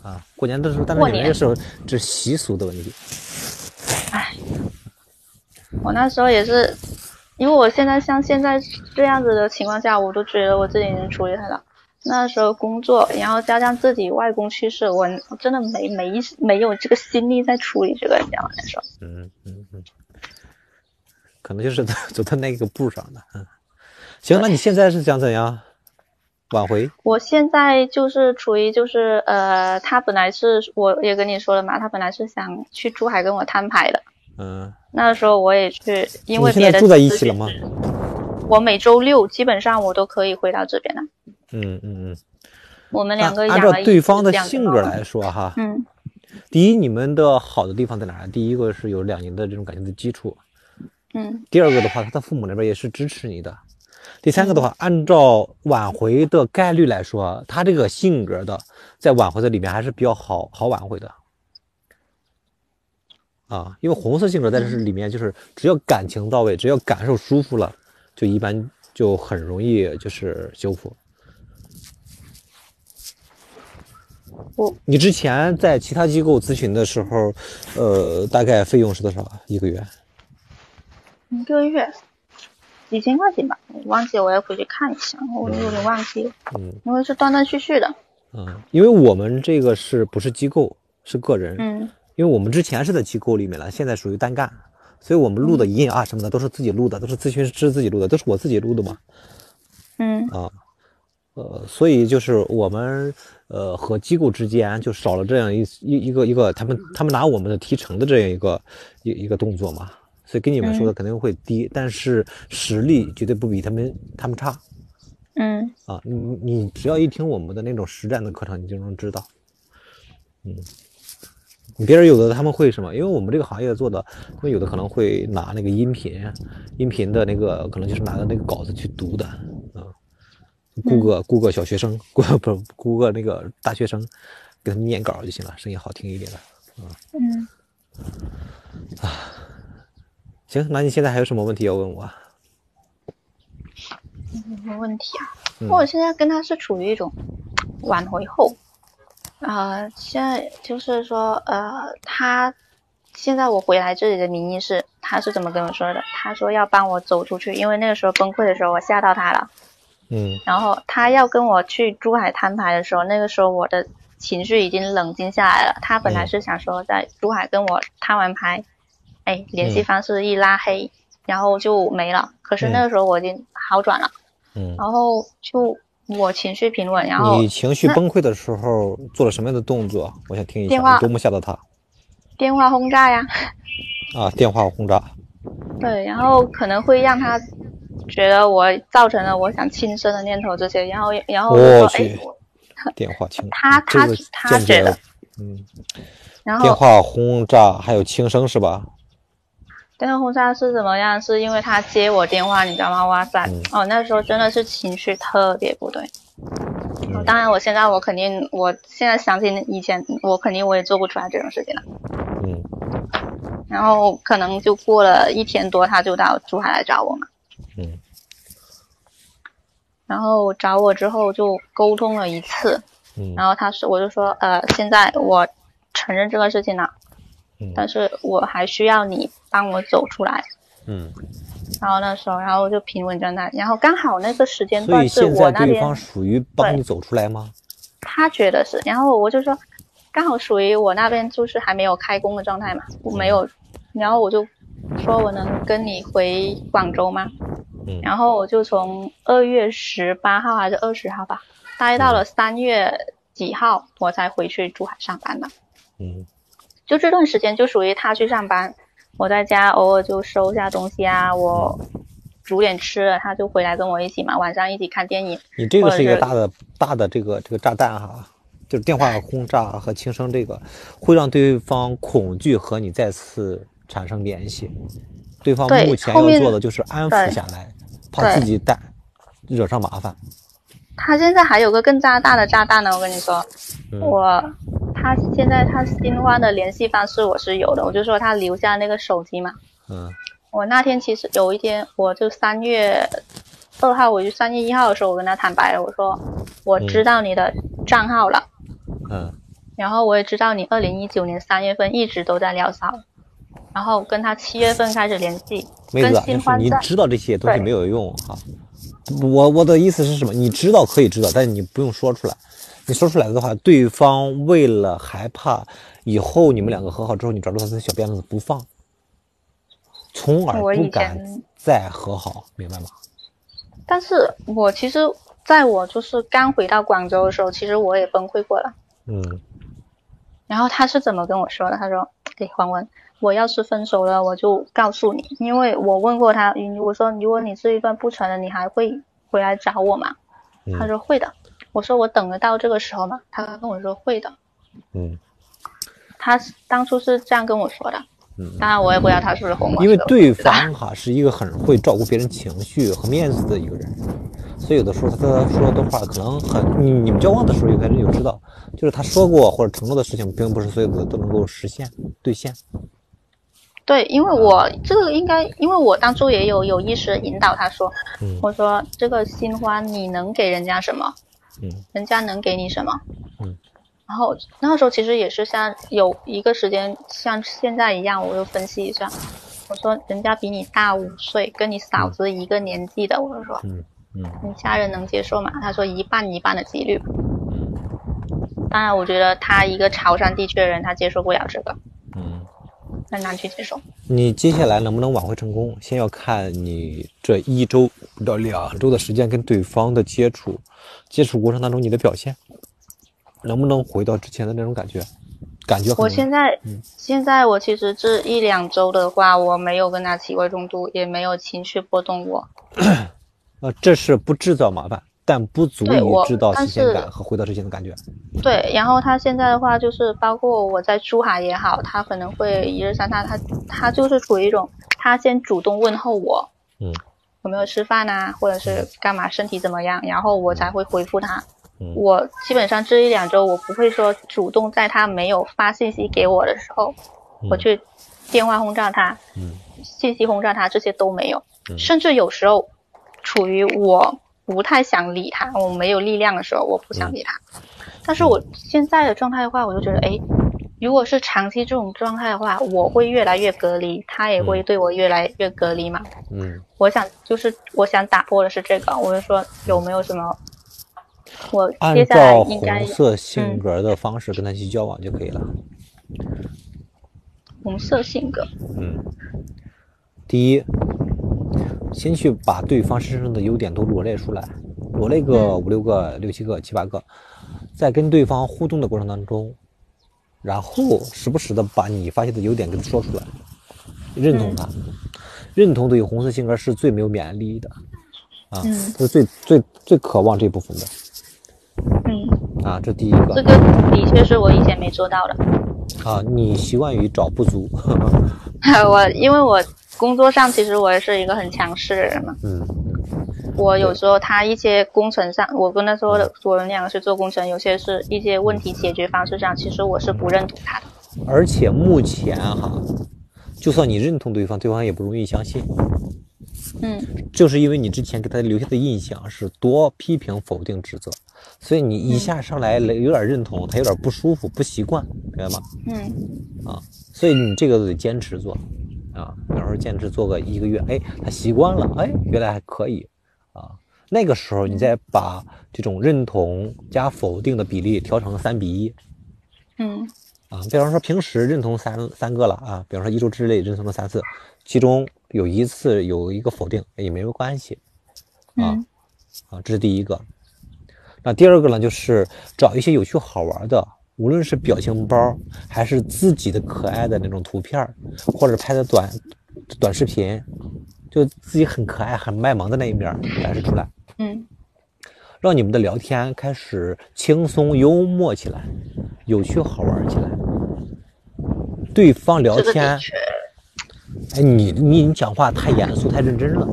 [SPEAKER 1] 啊，过年的时候，但是
[SPEAKER 2] 过年
[SPEAKER 1] 你们那时候这习俗的问题，
[SPEAKER 2] 我那时候也是，因为我现在像现在这样子的情况下，我都觉得我自己能处理很了。那时候工作，然后加上自己外公去世，我我真的没没没有这个心力在处理这个，你知道吗？那时候，
[SPEAKER 1] 嗯嗯嗯，可能就是走到那个步上的。嗯，行，那你现在是想怎样挽回？
[SPEAKER 2] 我现在就是处于就是呃，他本来是我也跟你说了嘛，他本来是想去珠海跟我摊牌的。
[SPEAKER 1] 嗯，
[SPEAKER 2] 那时候我也去，因为
[SPEAKER 1] 你现
[SPEAKER 2] 别的
[SPEAKER 1] 在住在一起了吗？
[SPEAKER 2] 我每周六基本上我都可以回到这边的。
[SPEAKER 1] 嗯嗯嗯。
[SPEAKER 2] 我们两个
[SPEAKER 1] 按按照对方的性格来说哈，
[SPEAKER 2] 嗯
[SPEAKER 1] 第一，你们的好的地方在哪儿？第一个是有两年的这种感情的基础，
[SPEAKER 2] 嗯
[SPEAKER 1] 第二个的话，他的父母那边也是支持你的。第三个的话，按照挽回的概率来说，他这个性格的在挽回的里面还是比较好好挽回的。啊，因为红色性格在这里面就是只要感情到位，只要感受舒服了，就一般就很容易就是修复。
[SPEAKER 2] 我
[SPEAKER 1] 你之前在其他机构咨询的时候，呃，大概费用是多少啊？一个月？
[SPEAKER 2] 一个月几千块钱吧，我忘记了我要回去看一下，我有点忘记了，
[SPEAKER 1] 嗯。
[SPEAKER 2] 因为是断断续续的。
[SPEAKER 1] 嗯，因为我们这个是不是机构，是个人。
[SPEAKER 2] 嗯。
[SPEAKER 1] 因为我们之前是在机构里面了，现在属于单干，所以我们录的音啊什么的都是自己录的，都是咨询师自己录的，都是我自己录的嘛。
[SPEAKER 2] 嗯。
[SPEAKER 1] 啊，呃，所以就是我们呃和机构之间就少了这样一一一个一个他们他们拿我们的提成的这样一个一一个动作嘛，所以跟你们说的肯定会低，但是实力绝对不比他们他们差。
[SPEAKER 2] 嗯。
[SPEAKER 1] 啊。你你你只要一听我们的那种实战的课程，你就能知道，嗯。别人有的他们会什么？因为我们这个行业做的，他们有的可能会拿那个音频，音频的那个可能就是拿的那个稿子去读的，啊，雇个雇个小学生，雇不是雇个那个大学生，给他们念稿就行了，声音好听一点的。
[SPEAKER 2] 嗯，
[SPEAKER 1] 行，那你现在还有什么问题要问我啊？
[SPEAKER 2] 什么问题啊？
[SPEAKER 1] 嗯
[SPEAKER 2] 我现在跟他是处于一种挽回后，呃，现在就是说，呃，他现在我回来这里的名义是，他是怎么跟我说的？他说要帮我走出去，因为那个时候崩溃的时候我吓到他了。
[SPEAKER 1] 嗯
[SPEAKER 2] 然后他要跟我去珠海摊牌的时候，那个时候我的情绪已经冷静下来了。他本来是想说在珠海跟我摊完牌，哎，联系方式一拉黑，然后就没了。可是那个时候我已经好转了，
[SPEAKER 1] 嗯，
[SPEAKER 2] 然后就我情绪平稳，然后
[SPEAKER 1] 你情绪崩溃的时候做了什么样的动作？我想听一下，
[SPEAKER 2] 电话
[SPEAKER 1] 你多么吓到他
[SPEAKER 2] 电话轰炸呀，
[SPEAKER 1] 啊！电话轰炸，
[SPEAKER 2] 对，然后可能会让他觉得我造成了我想轻生的念头这些，然后然后我
[SPEAKER 1] 去，电话轻，
[SPEAKER 2] 他他
[SPEAKER 1] 这个
[SPEAKER 2] 他
[SPEAKER 1] 间接
[SPEAKER 2] 觉得，
[SPEAKER 1] 嗯，
[SPEAKER 2] 然后
[SPEAKER 1] 电话轰炸还有轻生是吧？
[SPEAKER 2] 电话轰炸是怎么样？是因为他接我电话，你知道吗？哇塞，
[SPEAKER 1] 嗯
[SPEAKER 2] 哦，那时候真的是情绪特别不对。
[SPEAKER 1] 嗯
[SPEAKER 2] 当然，我现在我肯定，我现在想起以前，我肯定我也做不出来这种事情了。
[SPEAKER 1] 嗯
[SPEAKER 2] 然后可能就过了一天多，他就到珠海来找我嘛。
[SPEAKER 1] 嗯
[SPEAKER 2] 然后找我之后就沟通了一次，
[SPEAKER 1] 嗯
[SPEAKER 2] 然后他说我就说，呃，现在我承认这个事情了，
[SPEAKER 1] 嗯
[SPEAKER 2] 但是我还需要你帮我走出来。
[SPEAKER 1] 嗯，
[SPEAKER 2] 然后那时候，然后就平稳在那，然后刚好那个时间段是我那边
[SPEAKER 1] 对方属于帮你走出来吗？
[SPEAKER 2] 他觉得是，然后我就说，刚好属于我那边就是还没有开工的状态嘛，我没有，然后我就说我能跟你回广州吗？
[SPEAKER 1] 嗯
[SPEAKER 2] 然后我就从二月十八号还是二十号吧，待到了三月几号，我才回去珠海上班的。
[SPEAKER 1] 嗯
[SPEAKER 2] 就这段时间就属于他去上班，我在家偶尔就收一下东西啊，我煮点吃的，他就回来跟我一起嘛，晚上一起看电影。
[SPEAKER 1] 你这个是一个大的大的这个这个炸弹哈，就是电话轰炸和轻生这个，会让对方恐惧和你再次产生联系。对方目前要做的就是安抚下来，怕自己带惹上麻烦。
[SPEAKER 2] 他现在还有个更加大的炸弹呢，我跟你说，
[SPEAKER 1] 嗯
[SPEAKER 2] 我他现在他新欢的联系方式我是有的，我就说他留下那个手机嘛。
[SPEAKER 1] 嗯
[SPEAKER 2] 我那天其实有一天，我就三月二号，我就三月一号的时候，我跟他坦白了，我说我知道你的账号了，
[SPEAKER 1] 嗯
[SPEAKER 2] 然后我也知道你二零一九年三月份一直都在聊骚，然后跟他七月份开始联系，跟新欢在
[SPEAKER 1] 你知道这些东西没有用哈。我我的意思是什么？你知道可以知道，但是你不用说出来。你说出来的话，对方为了害怕以后你们两个和好之后，你抓住他的小辫子不放，从而不敢
[SPEAKER 2] 前
[SPEAKER 1] 再和好，明白吗？
[SPEAKER 2] 但是我其实在我就是刚回到广州的时候，其实我也崩溃过了。
[SPEAKER 1] 嗯
[SPEAKER 2] 然后他是怎么跟我说的？他说：“给黄文，我要是分手了，我就告诉你，因为我问过他，我说如果你这一段不成了，你还会回来找我吗？”他
[SPEAKER 1] 嗯
[SPEAKER 2] 说会的。我说我等得到这个时候吗？他跟我说会的。
[SPEAKER 1] 嗯
[SPEAKER 2] 他当初是这样跟我说的，
[SPEAKER 1] 嗯，
[SPEAKER 2] 当然我也不知道他是不是哄我。
[SPEAKER 1] 因为对方哈是一个很会照顾别人情绪和面子的一个人，所以有的时候他说的话可能很，你你们交往的时候有可能有知道，就是他说过或者承诺的事情，并不是所有的都能够实现兑现。
[SPEAKER 2] 对，因为我这个应该，因为我当初也有有意识引导他说，
[SPEAKER 1] 嗯
[SPEAKER 2] 我说这个新欢你能给人家什么？
[SPEAKER 1] 嗯
[SPEAKER 2] 人家能给你什么？
[SPEAKER 1] 嗯。
[SPEAKER 2] 然后那个时候其实也是像有一个时间像现在一样，我就分析一下，我说人家比你大五岁，跟你嫂子一个年纪的，我就说
[SPEAKER 1] 嗯嗯
[SPEAKER 2] 你家人能接受吗？他说一半一半的几率。
[SPEAKER 1] 嗯
[SPEAKER 2] 当然，我觉得他一个潮汕地区的人，他接受不了这个，
[SPEAKER 1] 嗯，
[SPEAKER 2] 很难去接受。
[SPEAKER 1] 你接下来能不能挽回成功，先要看你这一周到两周的时间跟对方的接触，接触过程当中你的表现，能不能回到之前的那种感觉？感觉
[SPEAKER 2] 我现在、
[SPEAKER 1] 嗯
[SPEAKER 2] 现在我其实这一两周的话，我没有跟他起过冲突，也没有情绪波动过。
[SPEAKER 1] 呃，这是不制造麻烦，但不足以
[SPEAKER 2] 对我
[SPEAKER 1] 制造
[SPEAKER 2] 但
[SPEAKER 1] 新鲜
[SPEAKER 2] 是
[SPEAKER 1] 感和回到之前的感觉。
[SPEAKER 2] 对，然后他现在的话，就是包括我在珠海也好，他可能会一日三餐，他他就是处于一种，他先主动问候我
[SPEAKER 1] 嗯
[SPEAKER 2] 有没有吃饭啊，或者是干嘛，身体怎么样，然后我才会回复他。
[SPEAKER 1] 嗯
[SPEAKER 2] 我基本上这一两周，我不会说主动在他没有发信息给我的时候，我
[SPEAKER 1] 嗯
[SPEAKER 2] 去电话轰炸他，
[SPEAKER 1] 嗯
[SPEAKER 2] 信息轰炸他，这些都没有。
[SPEAKER 1] 嗯
[SPEAKER 2] 甚至有时候处于我不太想理他，我没有力量的时候，我不想理他。但是我现在的状态的话，我就觉得，哎，如果是长期这种状态的话，我会越来越隔离，他也会对我越来越隔离嘛。
[SPEAKER 1] 嗯
[SPEAKER 2] 我想就是我想打破的是这个，我就说有没有什么，我
[SPEAKER 1] 按
[SPEAKER 2] 接下来
[SPEAKER 1] 照
[SPEAKER 2] 应该
[SPEAKER 1] 红色性格的方式跟他去交往就可以了。
[SPEAKER 2] 红色性格，
[SPEAKER 1] 嗯，第一，先去把对方身上的优点都罗列出来，罗列个
[SPEAKER 2] 嗯。
[SPEAKER 1] 五六个、六七个、七八个，在跟对方互动的过程当中，然后时不时的把你发现的优点给他说出来，认同他，认同对于红色性格是最没有免疫力的，啊，
[SPEAKER 2] 嗯。
[SPEAKER 1] 是最最最渴望这部分的。
[SPEAKER 2] 嗯，
[SPEAKER 1] 啊，这第一个。
[SPEAKER 2] 这个的确是我以前没做到的。
[SPEAKER 1] 啊，你习惯于找不足，
[SPEAKER 2] 我因为我工作上其实我也是一个很强势的人嘛，
[SPEAKER 1] 嗯。
[SPEAKER 2] 我有时候他一些工程上，我跟他说的，我们两个是做工程，有些是一些问题解决方式上，其实我是不认同他的。
[SPEAKER 1] 而且目前哈，就算你认同对方，对方也不容易相信，
[SPEAKER 2] 嗯。
[SPEAKER 1] 就是因为你之前给他留下的印象是多批评、否定、指责，所以你一下上来有点认同，他有点不舒服、不习惯，明白吗？
[SPEAKER 2] 嗯。
[SPEAKER 1] 啊，所以你这个得坚持做啊，比方说坚持做个一个月，哎，他习惯了，哎，原来还可以啊。那个时候你再把这种认同加否定的比例调成三比一，
[SPEAKER 2] 嗯
[SPEAKER 1] 啊，比方说平时认同三三个了啊，比方说一周之内认同了三次，其中有一次有一个否定也没有关系啊
[SPEAKER 2] 嗯
[SPEAKER 1] 啊，这是第一个。那第二个呢，就是找一些有趣好玩的，无论是表情包，还是自己的可爱的那种图片，或者拍的短短视频，就自己很可爱、很卖萌的那一面展示出来，
[SPEAKER 2] 嗯
[SPEAKER 1] 让你们的聊天开始轻松幽默起来，有趣好玩起来。对方聊天，
[SPEAKER 2] 确，
[SPEAKER 1] 哎，你你你讲话太严肃、太认真了。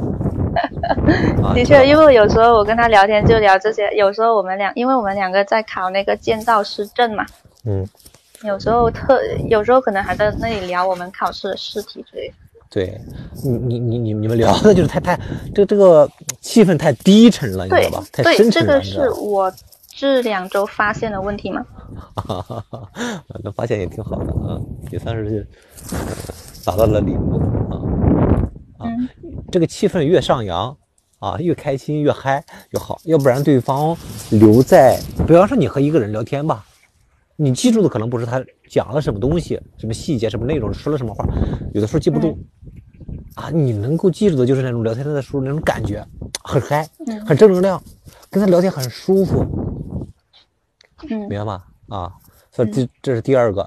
[SPEAKER 1] 啊
[SPEAKER 2] 的确，因为有时候我跟他聊天就聊这些，有时候我们俩，因为我们两个在考那个建造师证嘛，
[SPEAKER 1] 嗯，
[SPEAKER 2] 有时候特，有时候可能还在那里聊我们考试的试题之类的。
[SPEAKER 1] 对你你你你你们聊的就是太太这这个气氛太低沉了，你知道吧？太
[SPEAKER 2] 对，
[SPEAKER 1] 深沉了，
[SPEAKER 2] 这个是我这两周发现的问题嘛。
[SPEAKER 1] 哈哈哈，那发现也挺好的啊，也算是呃达到了领悟啊啊，
[SPEAKER 2] 嗯。
[SPEAKER 1] 这个气氛越上扬啊，越开心越嗨越好，要不然对方留在，比方说你和一个人聊天吧，你记住的可能不是他讲了什么东西、什么细节、什么内容、说了什么话，有的时候记不住。啊，你能够记住的就是那种聊天的时候那种感觉，很嗨，
[SPEAKER 2] 嗯
[SPEAKER 1] 很正能量，跟他聊天很舒服，
[SPEAKER 2] 嗯。
[SPEAKER 1] 明白吗？啊，所以这这是第二个，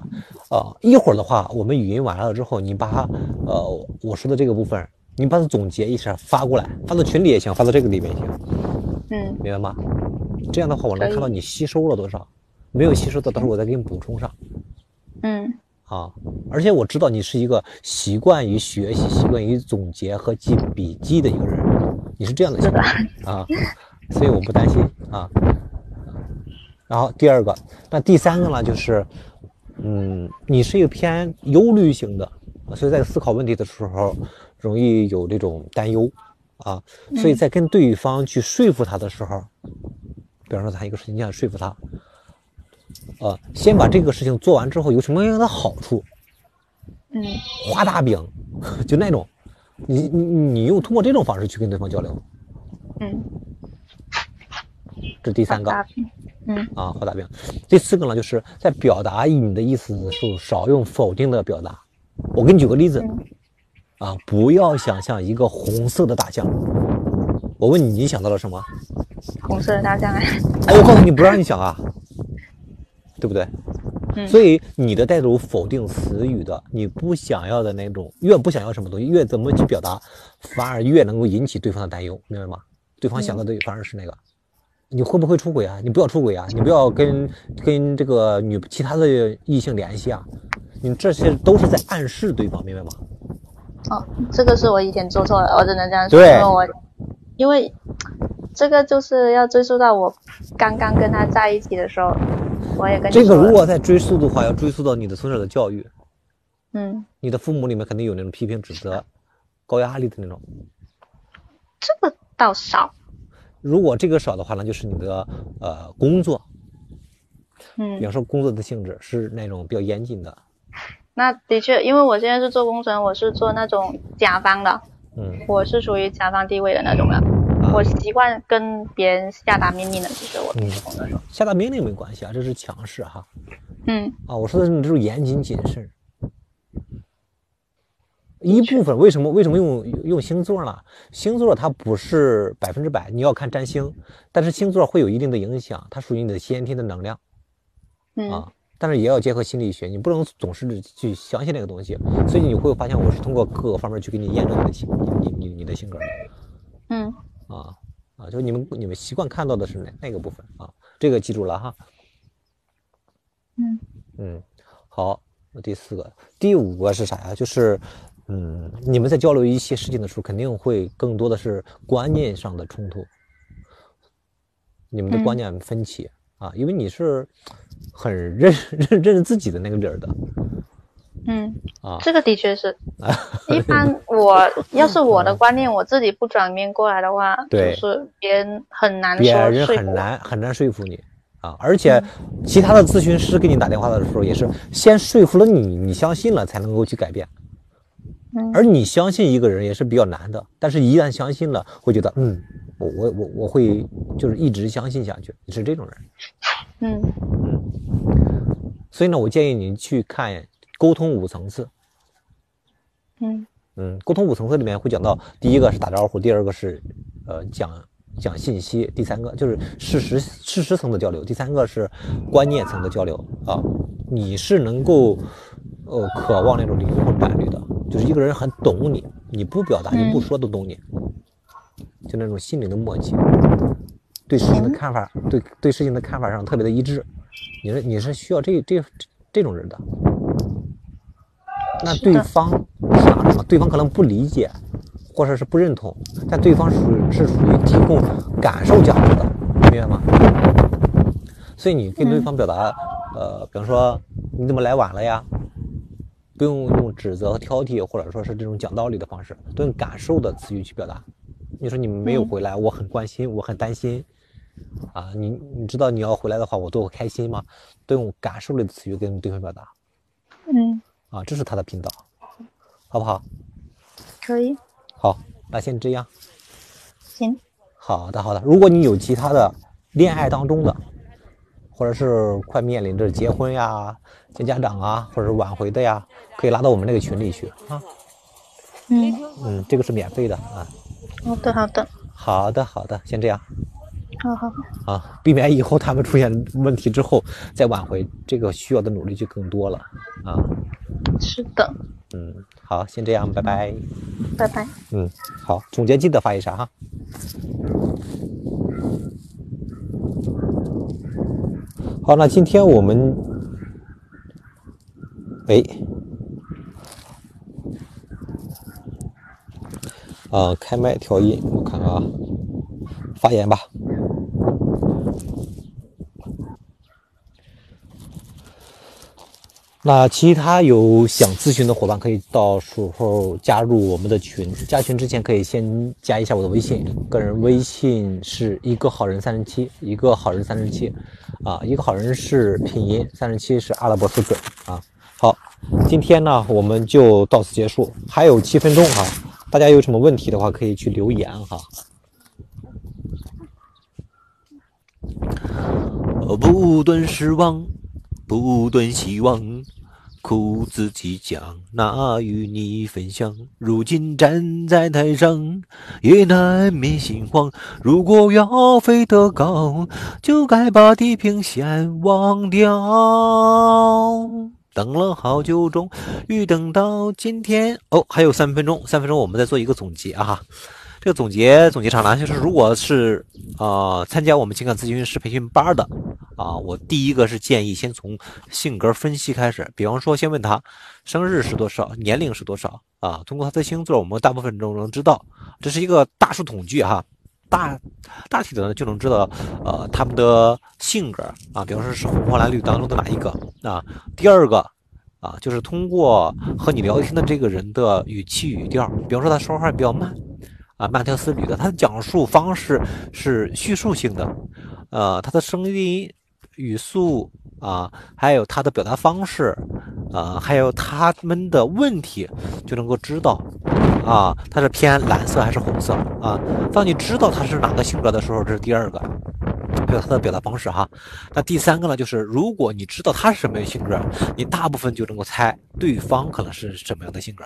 [SPEAKER 1] 啊，一会儿的话，我们语音完了之后，你把呃我说的这个部分，你把它总结一下发过来，发到群里也行，发到这个里面也行，
[SPEAKER 2] 嗯
[SPEAKER 1] 明白吗？这样的话，我能看到你吸收了多少，没有吸收的，到时候我再给你补充上
[SPEAKER 2] 嗯
[SPEAKER 1] 啊。而且我知道你是一个习惯于学习、习惯于总结和记笔记的一个人，你是这样的性格啊，所以我不担心啊。然后第二个，那第三个呢，就是，嗯，你是一个偏忧虑型的，所以在思考问题的时候，容易有这种担忧啊，所以在跟对方去说服他的时候，比方说谈一个事情，你想说服他，呃，先把这个事情做完之后有什么样的好处，
[SPEAKER 2] 嗯
[SPEAKER 1] 画大饼，就那种，你你你用通过这种方式去跟对方交流，
[SPEAKER 2] 嗯，
[SPEAKER 1] 这是第三个。
[SPEAKER 2] 嗯
[SPEAKER 1] 啊，画大饼。第四个呢，就是在表达你的意思的时候，少用否定的表达。我给你举个例子，啊，不要想象一个红色的大象。我问你，你想到了什么？
[SPEAKER 2] 红色的大象啊。
[SPEAKER 1] 哎，我告诉你，不让你想啊，对不对？
[SPEAKER 2] 嗯
[SPEAKER 1] 所以你的带有否定词语的，你不想要的那种，越不想要什么东西，越怎么去表达，反而越能够引起对方的担忧，明白吗？对方想到的反而是那个，你会不会出轨啊？你不要出轨啊！你不要跟跟这个女其他的异性联系啊！你这些都是在暗示对方，明白吗？
[SPEAKER 2] 哦，这个是我以前做错了，我只能这样说，
[SPEAKER 1] 对。
[SPEAKER 2] 因为我因为这个就是要追溯到我刚刚跟他在一起的时候，我也跟你
[SPEAKER 1] 这个如果再追溯的话，要追溯到你的从小的教育，
[SPEAKER 2] 嗯，
[SPEAKER 1] 你的父母里面肯定有那种批评指责、高压力的那种。
[SPEAKER 2] 这个倒少，
[SPEAKER 1] 如果这个少的话，那就是你的呃工作，比
[SPEAKER 2] 嗯，
[SPEAKER 1] 方说工作的性质是那种比较严谨的，
[SPEAKER 2] 那的确，因为我现在是做工程，我是做那种甲方的，
[SPEAKER 1] 嗯，
[SPEAKER 2] 我是属于甲方地位的那种的，
[SPEAKER 1] 啊
[SPEAKER 2] 我习惯跟别人下达命令的，其实我
[SPEAKER 1] 嗯
[SPEAKER 2] 是那种，
[SPEAKER 1] 下达命令没关系啊，这是强势哈
[SPEAKER 2] 嗯
[SPEAKER 1] 啊，我说的是你这种严谨谨慎。一部分为什么为什么用用星座呢？星座它不是百分之百，你要看占星，但是星座会有一定的影响，它属于你的先天的能量。
[SPEAKER 2] 嗯
[SPEAKER 1] 啊，但是也要结合心理学，你不能总是去相信那个东西。所以你会发现，我是通过各个方面去给你验证你的性，你你你你的性格的
[SPEAKER 2] 嗯
[SPEAKER 1] 啊啊，就你们你们习惯看到的是哪那个部分啊，这个记住了哈。
[SPEAKER 2] 嗯
[SPEAKER 1] 嗯，好，那第四个，第五个是啥呀？就是嗯，你们在交流一些事情的时候，肯定会更多的是观念上的冲突，你们的观
[SPEAKER 2] 嗯
[SPEAKER 1] 念分歧、啊，因为你是很认 认认识自己的那个理儿的
[SPEAKER 2] 嗯，
[SPEAKER 1] 啊。
[SPEAKER 2] 这个的确是。一般我要是我的观念我自己不转变过来的话，就是别人很难
[SPEAKER 1] 别
[SPEAKER 2] 说
[SPEAKER 1] 人很。难很难说服你啊，而且其他的咨询师给你打电话的时候，也是先说服了你，你相信了才能够去改变。
[SPEAKER 2] 嗯
[SPEAKER 1] 而你相信一个人也是比较难的，但是一旦相信了，会觉得嗯，我我我我会就是一直相信下去。你是这种人，嗯
[SPEAKER 2] 嗯
[SPEAKER 1] 所以呢，我建议你去看沟通五层次。
[SPEAKER 2] 嗯
[SPEAKER 1] 嗯，沟通五层次里面会讲到，第一个是打招呼，第二个是呃讲讲信息，第三个就是事实事实层的交流，第三个是观念层的交流啊。你是能够呃渴望那种灵魂伴侣的，就是一个人很懂你，你不表达你不说都懂你，就那种心灵的默契，对事情的看法，对对事情的看法上特别的一致。你是你是需要这这这种人的。那对方是哪种？对方可能不理解，或者是不认同，但对方属是属于提供感受价值的，明白吗？所以你跟对方表达，呃，比方说你怎么来晚了呀？不用用指责和挑剔，或者说是这种讲道理的方式，都用感受的词语去表达。你说你没有回来，我很关心，我很担心。啊，你你知道你要回来的话，我多开心吗？都用感受类的词语跟对方表达。
[SPEAKER 2] 嗯。
[SPEAKER 1] 啊，这是他的频道，好不好？
[SPEAKER 2] 可以。
[SPEAKER 1] 好，那先这样。
[SPEAKER 2] 行。
[SPEAKER 1] 好的，好的。如果你有其他的恋爱当中的，或者是快面临着结婚呀、见家长啊，或者是挽回的呀，可以拉到我们那个群里去啊。
[SPEAKER 2] 嗯
[SPEAKER 1] 嗯，这个是免费的啊。
[SPEAKER 2] 好的，好的。
[SPEAKER 1] 好的，好的，先这样。
[SPEAKER 2] 好好
[SPEAKER 1] 好。啊，避免以后他们出现问题之后再挽回，这个需要的努力就更多了啊。
[SPEAKER 2] 是的，
[SPEAKER 1] 嗯，好，先这样，拜拜，
[SPEAKER 2] 拜拜，
[SPEAKER 1] 嗯，好，总结记得发一下哈。好，那今天我们，哎，啊，开麦调音，我看看啊，发言吧。那其他有想咨询的伙伴，可以到时候加入我们的群。加群之前可以先加一下我的微信，个人微信是一个好人三十七，一个好人三十七，啊，一个好人是拼音，三十七是阿拉伯数字啊。好，今天呢我们就到此结束，还有七分钟哈，大家有什么问题的话可以去留言哈。不断失望。不断希望，苦自己讲，哪与你分享？如今站在台上，也难免心慌。如果要飞得高，就该把地平线忘掉。等了好久，终于等到今天。哦，还有三分钟，三分钟，我们再做一个总结啊。这个总结总结上呢，就是如果是啊参加我们情感咨询师培训班的啊，我第一个是建议先从性格分析开始，比方说先问他生日是多少，年龄是多少啊，通过他的星座，我们大部分都能知道，这是一个大数统计哈，大大体的呢就能知道呃他们的性格啊，比方说是红黄蓝绿当中的哪一个啊，第二个啊就是通过和你聊天的这个人的语气语调，比方说他说话比较慢。啊，慢条斯理的，他的讲述方式是叙述性的，呃，他的声音、语速啊，还有他的表达方式，啊，还有他们的问题，就能够知道，啊，他是偏蓝色还是红色啊？当你知道他是哪个性格的时候，这是第二个，还有他的表达方式哈。那第三个呢，就是如果你知道他是什么样性格，你大部分就能够猜对方可能是什么样的性格。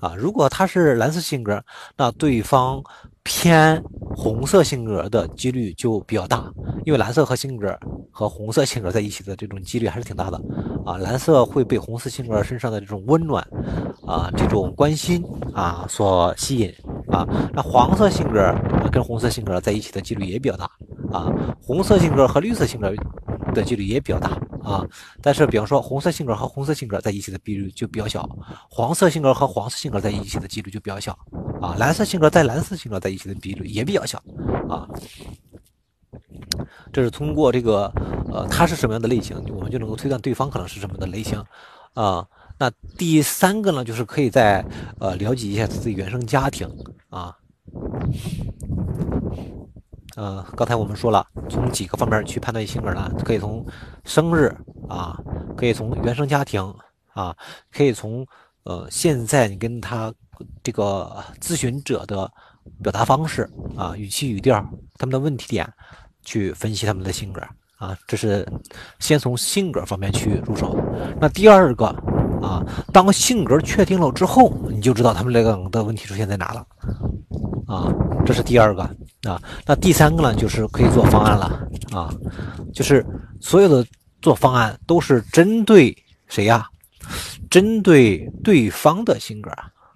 [SPEAKER 1] 啊，如果他是蓝色性格，那对方偏红色性格的几率就比较大，因为蓝色和性格和红色性格在一起的这种几率还是挺大的。啊，蓝色会被红色性格身上的这种温暖，啊，这种关心啊所吸引。啊，那黄色性格跟红色性格在一起的几率也比较大。啊，红色性格和绿色性格的几率也比较大。啊，但是比方说红色性格和红色性格在一起的比率就比较小，黄色性格和黄色性格在一起的几率就比较小，啊，蓝色性格在蓝色性格在一起的比率也比较小，啊，这是通过这个，呃，他是什么样的类型，我们就能够推断对方可能是什么的类型，啊，那第三个呢，就是可以在呃了解一下自己原生家庭，啊。呃，刚才我们说了，从几个方面去判断性格呢？可以从生日啊，可以从原生家庭啊，可以从呃现在你跟他这个咨询者的表达方式啊、语气语调、他们的问题点去分析他们的性格啊。这是先从性格方面去入手。那第二个啊。当性格确定了之后，你就知道他们两个的问题出现在哪了啊。这是第二个啊。那第三个呢，就是可以做方案了啊，就是所有的做方案都是针对谁呀？针对对方的性格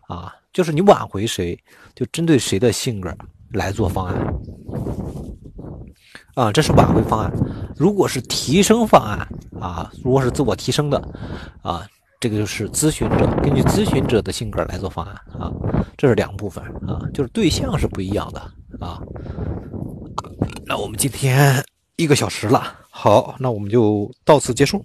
[SPEAKER 1] 啊，就是你挽回谁，就针对谁的性格来做方案啊。这是挽回方案。如果是提升方案啊，如果是自我提升的啊，这个就是咨询者根据咨询者的性格来做方案啊。这是两部分啊，就是对象是不一样的啊。那我们今天一个小时了，好，那我们就到此结束。